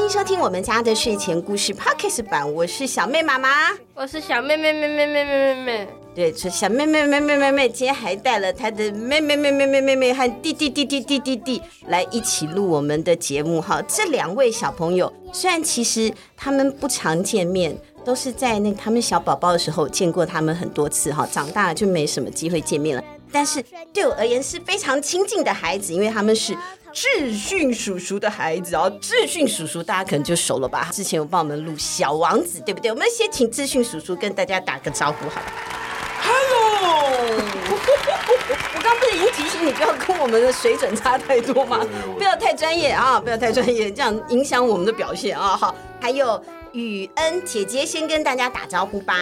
迎收听我们家的睡前故事 Podcast 版，我是小妹妈妈，我是小妹妹妹妹妹妹妹妹。对，是小妹妹妹妹妹妹今天还带了她的妹妹妹妹妹妹妹和弟弟弟弟弟弟弟来一起录我们的节目哈。这两位小朋友虽然其实他们不常见面，都是在那他们小宝宝的时候见过他们很多次哈，长大了就没什么机会见面了。但是对我而言是非常亲近的孩子，因为他们是智训叔叔的孩子哦。智训叔叔大家可能就熟了吧？之前有帮我们录《小王子》，对不对？我们先请智训叔叔跟大家打个招呼，好了。Hello，我刚不是已经提醒你不要跟我们的水准差太多吗？不要太专业啊，不要太专业，这样影响我们的表现啊。好，还有雨恩姐姐先跟大家打招呼吧。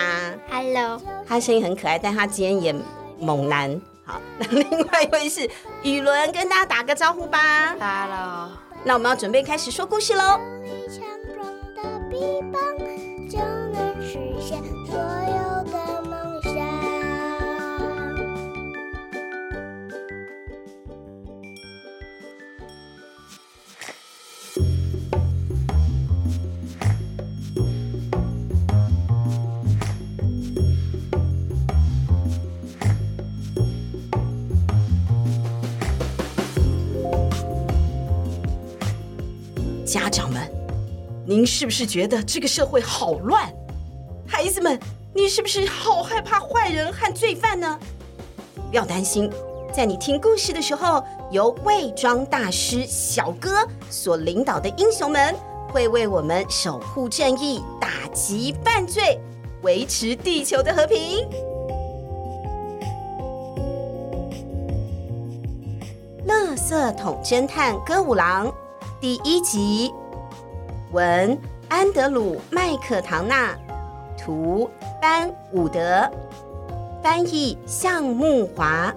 Hello，她声音很可爱，但她今天也猛男。好，那 另外一位是雨伦，跟大家打个招呼吧。Hello，那我们要准备开始说故事喽。家长们，您是不是觉得这个社会好乱？孩子们，你是不是好害怕坏人和罪犯呢？不要担心，在你听故事的时候，由伪装大师小哥所领导的英雄们会为我们守护正义、打击犯罪、维持地球的和平。乐色桶侦探歌舞郎。第一集，文安德鲁麦克唐纳，图班伍德，翻译向木华，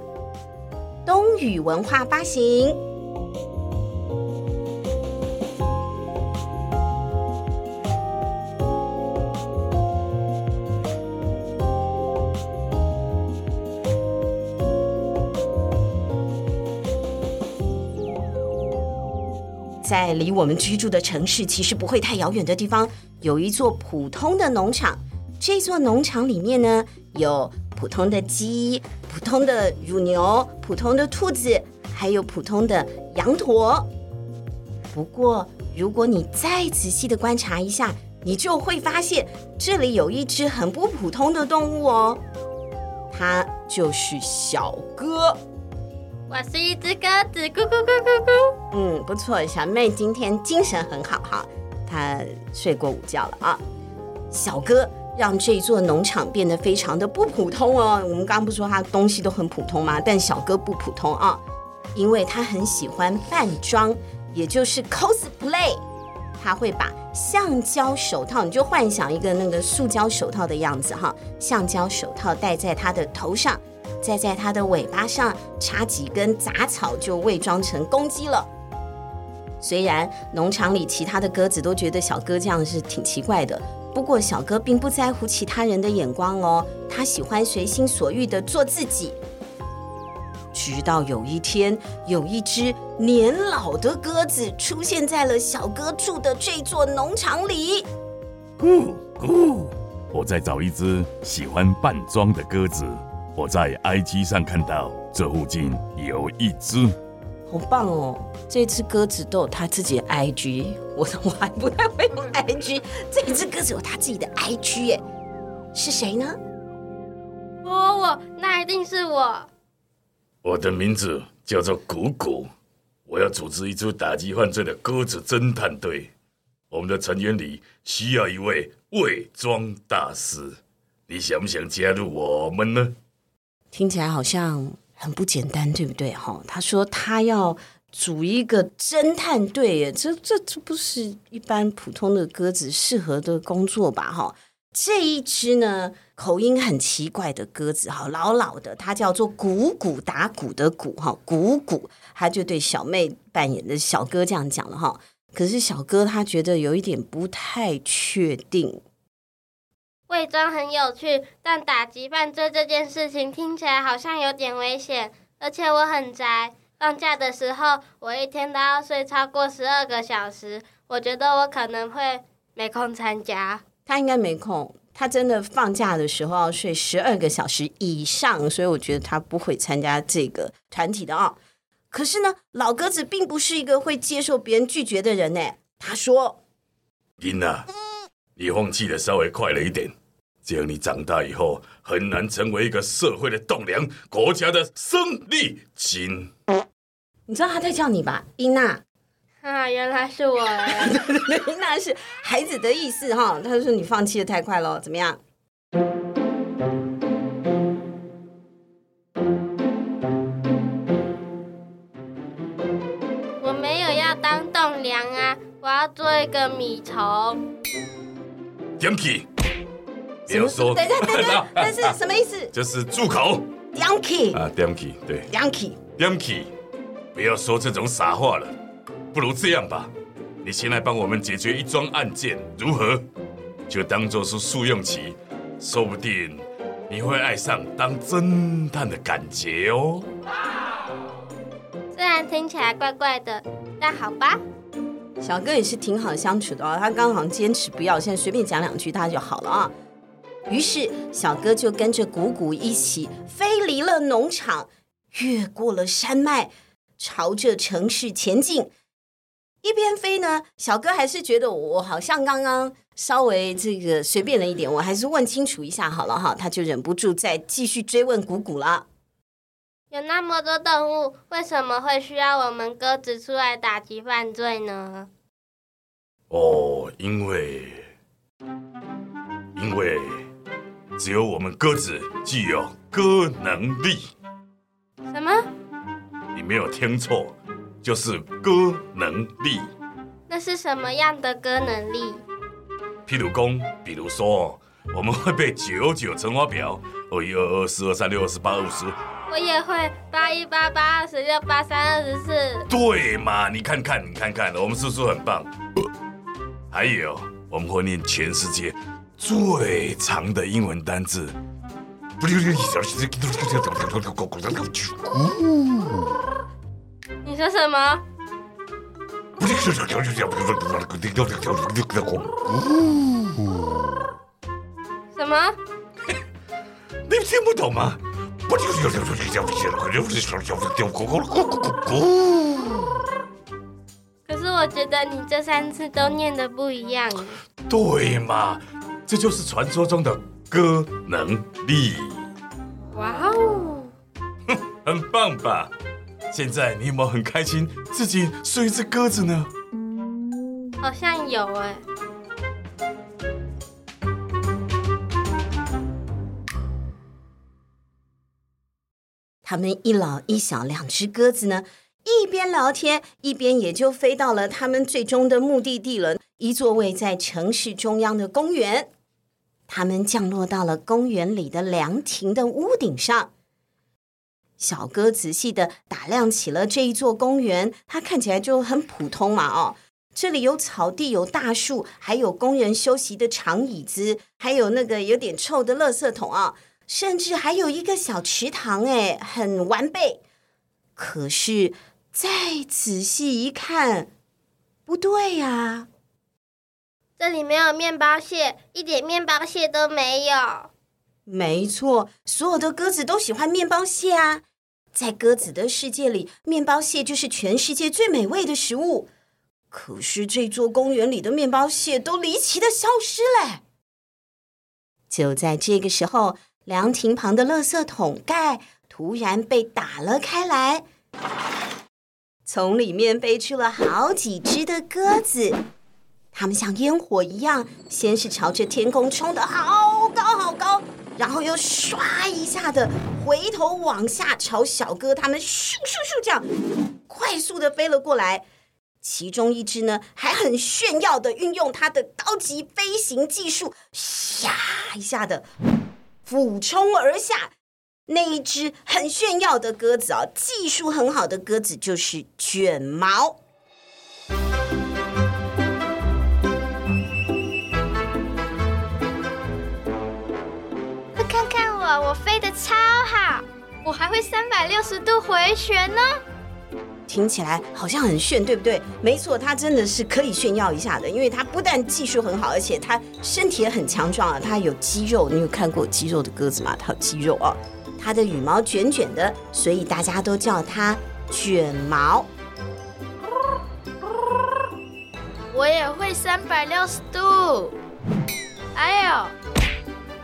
冬雨文化发行。在离我们居住的城市其实不会太遥远的地方，有一座普通的农场。这座农场里面呢，有普通的鸡、普通的乳牛、普通的兔子，还有普通的羊驼。不过，如果你再仔细的观察一下，你就会发现这里有一只很不普通的动物哦，它就是小哥。我是一只鸽子，咕咕咕咕咕。嗯，不错，小妹今天精神很好哈，她睡过午觉了啊。小哥让这座农场变得非常的不普通哦。我们刚不说他东西都很普通吗？但小哥不普通啊，因为他很喜欢扮装，也就是 cosplay。他会把橡胶手套，你就幻想一个那个塑胶手套的样子哈，橡胶手套戴在他的头上。再在它的尾巴上插几根杂草，就伪装成公鸡了。虽然农场里其他的鸽子都觉得小哥这样是挺奇怪的，不过小哥并不在乎其他人的眼光哦，他喜欢随心所欲地做自己。直到有一天，有一只年老的鸽子出现在了小哥住的这座农场里。咕咕，我在找一只喜欢扮装的鸽子。我在 IG 上看到，这附近有一只，好棒哦！这只鸽子都有它自己的 IG，我我还不太会用 IG，这只鸽子有它自己的 IG 耶，是谁呢？我我，那一定是我。我的名字叫做谷谷，我要组织一支打击犯罪的鸽子侦探队。我们的成员里需要一位伪装大师，你想不想加入我们呢？听起来好像很不简单，对不对？哈，他说他要组一个侦探队，耶，这这这不是一般普通的鸽子适合的工作吧？哈，这一只呢，口音很奇怪的鸽子，哈，老老的，它叫做鼓鼓打鼓的鼓，哈，鼓鼓，他就对小妹扮演的小哥这样讲了，哈。可是小哥他觉得有一点不太确定。伪装很有趣，但打击犯罪这件事情听起来好像有点危险，而且我很宅，放假的时候，我一天都要睡超过十二个小时，我觉得我可能会没空参加。他应该没空，他真的放假的时候要睡十二个小时以上，所以我觉得他不会参加这个团体的啊、哦。可是呢，老鸽子并不是一个会接受别人拒绝的人呢。他说：“琳娜，你放弃的稍微快了一点，这样你长大以后很难成为一个社会的栋梁，国家的生力军。”你知道他在叫你吧，伊娜？啊，原来是我。伊娜是孩子的意思哈。他说你放弃的太快了，怎么样？我没有要当栋梁啊，我要做一个米虫。点起，不要说。等一下，等一下，但是什么意思？就是住口。点起啊，点起，对。点起，点起。不要说这种傻话了，不如这样吧，你先来帮我们解决一桩案件，如何？就当做是试用期，说不定你会爱上当侦探的感觉哦。虽然听起来怪怪的，但好吧。小哥也是挺好相处的哦，他刚好坚持不要，现在随便讲两句他就好了啊。于是小哥就跟着鼓鼓一起飞离了农场，越过了山脉。朝着城市前进，一边飞呢，小哥还是觉得我好像刚刚稍微这个随便了一点，我还是问清楚一下好了哈，他就忍不住再继续追问鼓鼓了。有那么多动物，为什么会需要我们鸽子出来打击犯罪呢？哦，因为因为只有我们鸽子具有鸽能力。什么？你没有听错，就是鸽能力。那是什么样的鸽能力？譬如说，比如说，我们会背九九乘法表，二一二二四二三六二十八二十。我也会八一八八二十六八三二十四。对嘛？你看看，你看看，我们是不是很棒？还有，我们会念全世界最长的英文单字。你说什么？什么？听不懂吗？可是我觉得你这三次都念得不一样。对嘛？这就是传说中的鸽能力。哇哦！哼，很棒吧？现在你有没有很开心自己是一只鸽子呢？好像有哎。他们一老一小两只鸽子呢，一边聊天，一边也就飞到了他们最终的目的地了，一座位在城市中央的公园。他们降落到了公园里的凉亭的屋顶上。小鸽仔细地打量起了这一座公园，它看起来就很普通嘛。哦，这里有草地，有大树，还有工人休息的长椅子，还有那个有点臭的垃圾桶啊，甚至还有一个小池塘，哎，很完备。可是再仔细一看，不对呀，这里没有面包屑，一点面包屑都没有。没错，所有的鸽子都喜欢面包屑啊！在鸽子的世界里，面包屑就是全世界最美味的食物。可是这座公园里的面包屑都离奇的消失了。就在这个时候，凉亭旁的垃圾桶盖突然被打了开来，从里面飞出了好几只的鸽子。它们像烟火一样，先是朝着天空冲得好高好高。然后又唰一下的回头往下朝小哥他们咻咻咻这样快速的飞了过来，其中一只呢还很炫耀的运用它的高级飞行技术，唰一下的俯冲而下。那一只很炫耀的鸽子啊，技术很好的鸽子就是卷毛。快看看我我飞得超好，我还会三百六十度回旋呢。听起来好像很炫，对不对？没错，他真的是可以炫耀一下的，因为他不但技术很好，而且他身体也很强壮啊，他有肌肉。你有看过肌肉的鸽子吗？它有肌肉啊，它的羽毛卷卷的，所以大家都叫它卷毛。我也会三百六十度。哎呦，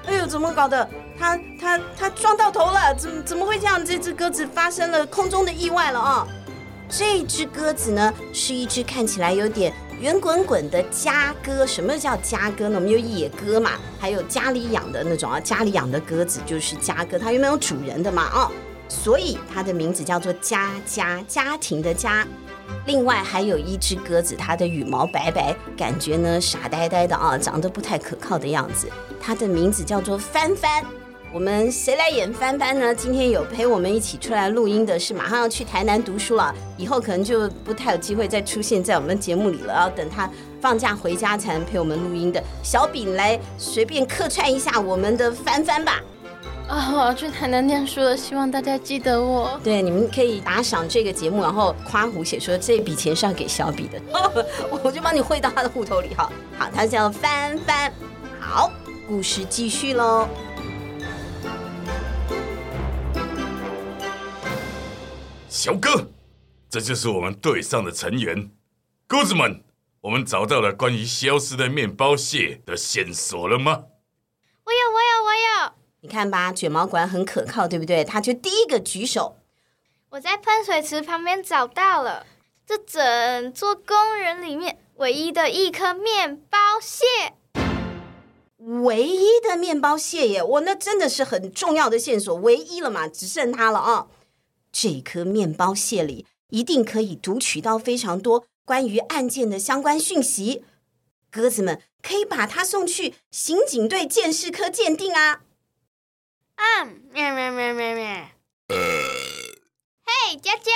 哎呦，怎么搞的？它它它撞到头了，怎么怎么会这样？这只鸽子发生了空中的意外了啊！这只鸽子呢，是一只看起来有点圆滚滚的家鸽。什么叫家鸽呢？我们有野鸽嘛，还有家里养的那种啊，家里养的鸽子就是家鸽，它有没有主人的嘛？啊，所以它的名字叫做家家，家庭的家。另外还有一只鸽子，它的羽毛白白，感觉呢傻呆呆的啊，长得不太可靠的样子。它的名字叫做帆帆。我们谁来演帆帆呢？今天有陪我们一起出来录音的是马上要去台南读书了，以后可能就不太有机会再出现在我们节目里了。要等他放假回家才能陪我们录音的小比来随便客串一下我们的帆帆吧。啊，我要去台南念书了，希望大家记得我。对，你们可以打赏这个节目，然后夸胡写说这笔钱是要给小比的，我就帮你汇到他的户头里哈。好，他叫帆帆。好，故事继续喽。小哥，这就是我们队上的成员。鸽子们，我们找到了关于消失的面包蟹的线索了吗？我有，我有，我有。你看吧，卷毛管很可靠，对不对？他就第一个举手。我在喷水池旁边找到了，这整座公园里面唯一的一颗面包蟹。唯一的面包蟹耶！我那真的是很重要的线索，唯一了嘛，只剩它了啊。这颗面包屑里一定可以读取到非常多关于案件的相关讯息，鸽子们可以把它送去刑警队鉴识科鉴定啊！啊，咩咩咩咩咩！嘿，佳佳，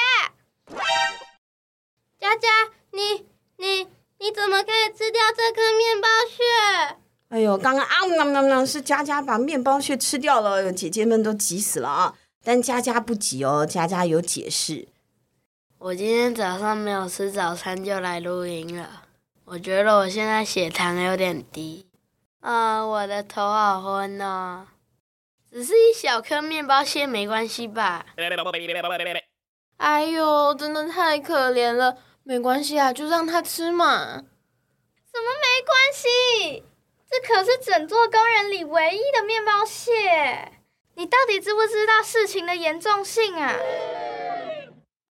佳佳，你你你怎么可以吃掉这颗面包屑？哎呦，刚刚啊，那那那是佳佳把面包屑吃掉了，姐姐们都急死了啊！但佳佳不急哦，佳佳有解释。我今天早上没有吃早餐就来录音了。我觉得我现在血糖有点低，啊、呃，我的头好昏哦。只是一小颗面包屑，没关系吧？哎呦，真的太可怜了。没关系啊，就让他吃嘛。什么没关系？这可是整座公园里唯一的面包屑。你到底知不知道事情的严重性啊？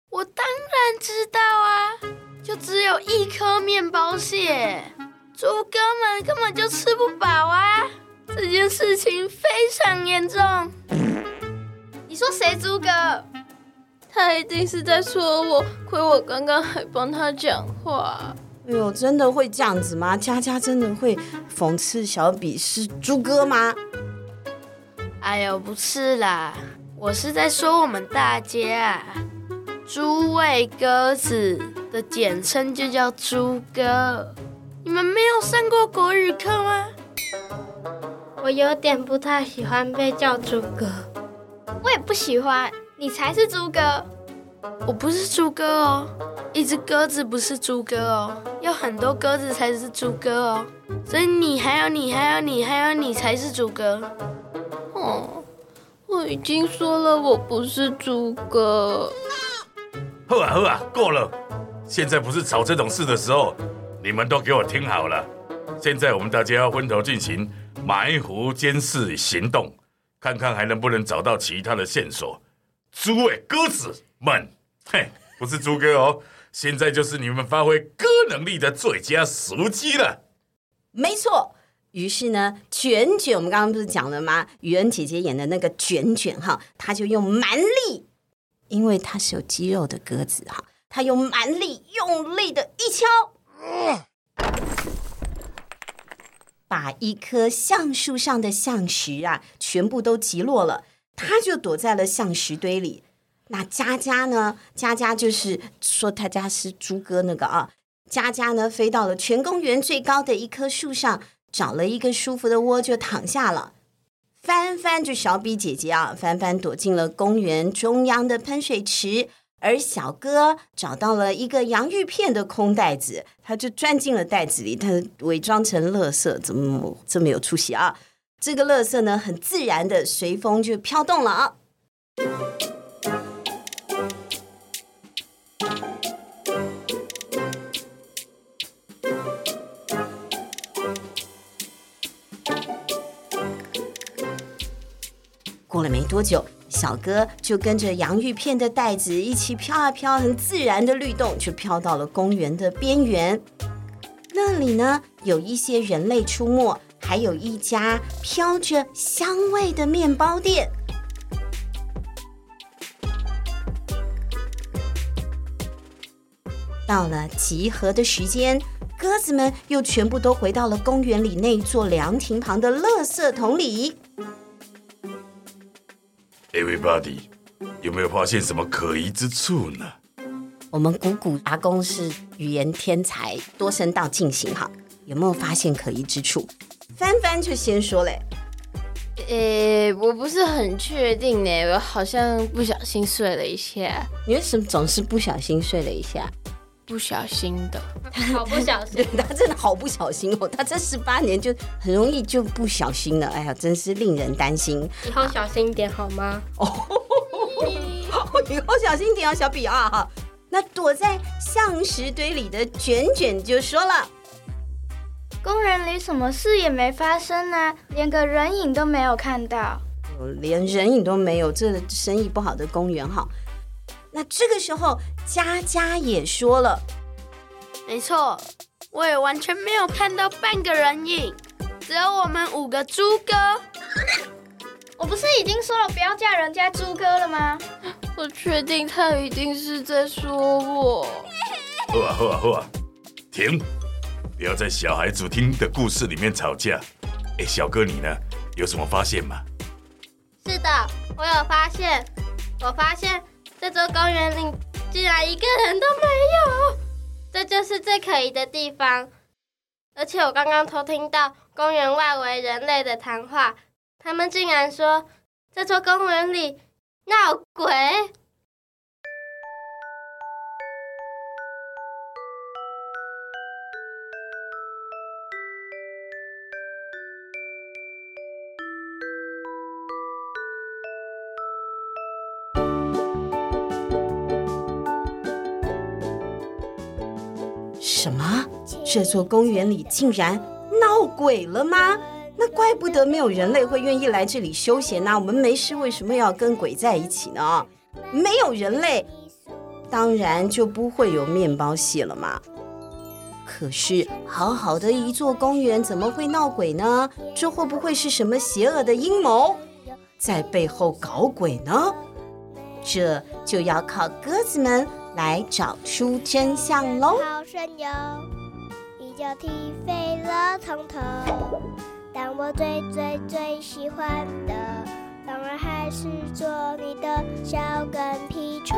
我当然知道啊，就只有一颗面包屑，猪哥们根本就吃不饱啊！这件事情非常严重。你说谁？猪哥？他一定是在说我，亏我刚刚还帮他讲话。哎呦，真的会这样子吗？佳佳真的会讽刺小比是猪哥吗？哎呦，不是啦，我是在说我们大家，诸位鸽子的简称就叫猪哥。你们没有上过国语课吗？我有点不太喜欢被叫猪哥，我也不喜欢，你才是猪哥。我不是猪哥哦，一只鸽子不是猪哥哦，有很多鸽子才是猪哥哦，所以你还有你还有你还有你才是猪哥。哦，我已经说了，我不是猪哥。好啊好啊，够了！现在不是吵这种事的时候，你们都给我听好了。现在我们大家要分头进行埋伏监视行动，看看还能不能找到其他的线索。诸位鸽子们，嘿，不是猪哥哦，现在就是你们发挥鸽能力的最佳时机了。没错。于是呢，卷卷，我们刚刚不是讲了吗？雨恩姐姐演的那个卷卷哈，她就用蛮力，因为她是有肌肉的鸽子哈，她用蛮力用力的一敲，把一棵橡树上的橡石啊，全部都击落了，她就躲在了橡石堆里。那佳佳呢？佳佳就是说她家是猪哥那个啊，佳佳呢飞到了全公园最高的一棵树上。找了一个舒服的窝就躺下了。帆帆就小比姐姐啊，帆帆躲进了公园中央的喷水池，而小哥找到了一个洋芋片的空袋子，他就钻进了袋子里，他伪装成垃圾，怎么这么有出息啊？这个垃圾呢，很自然的随风就飘动了啊。没多久。小哥就跟着洋芋片的袋子一起飘啊飘，很自然的律动，就飘到了公园的边缘。那里呢，有一些人类出没，还有一家飘着香味的面包店。到了集合的时间，鸽子们又全部都回到了公园里那座凉亭旁的垃圾桶里。Everybody，有没有发现什么可疑之处呢？我们古古阿公是语言天才，多声道进行哈，有没有发现可疑之处？翻翻就先说嘞。诶，我不是很确定呢，我好像不小心睡了一下。你为什么总是不小心睡了一下？不小心的，好不小心，他真的好不小心哦。他这十八年就很容易就不小心了，哎呀，真是令人担心。以后小心一点好吗？哦，以后小心点哦，小比啊哈。那躲在橡石堆里的卷卷就说了：“公园里什么事也没发生啊，连个人影都没有看到，连人影都没有，这生意不好的公园哈。”那这个时候，佳佳也说了：“没错，我也完全没有看到半个人影，只有我们五个猪哥。我不是已经说了不要叫人家猪哥了吗？我确定他一定是在说我。好啊，好啊，好啊，停！不要在小孩子听的故事里面吵架。哎，小哥你呢？有什么发现吗？是的，我有发现，我发现。”这座公园里竟然一个人都没有，这就是最可疑的地方。而且我刚刚偷听到公园外围人类的谈话，他们竟然说这座公园里闹鬼。什么？这座公园里竟然闹鬼了吗？那怪不得没有人类会愿意来这里休闲呢。我们没事为什么要跟鬼在一起呢？没有人类，当然就不会有面包屑了嘛。可是好好的一座公园怎么会闹鬼呢？这会不会是什么邪恶的阴谋在背后搞鬼呢？这就要靠鸽子们。来找出真相喽！好神游，一脚踢飞了从头。但我最最最喜欢的，当然还是做你的小跟屁虫。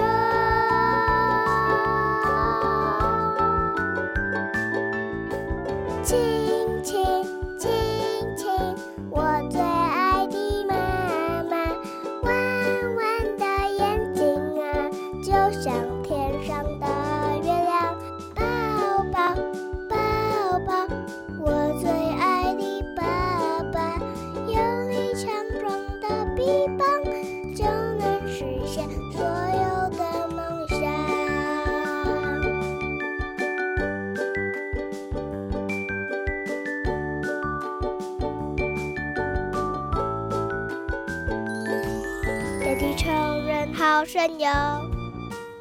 好神游，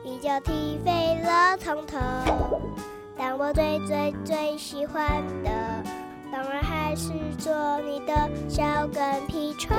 一脚踢飞了从头。但我最最最喜欢的，当然还是做你的小跟屁虫。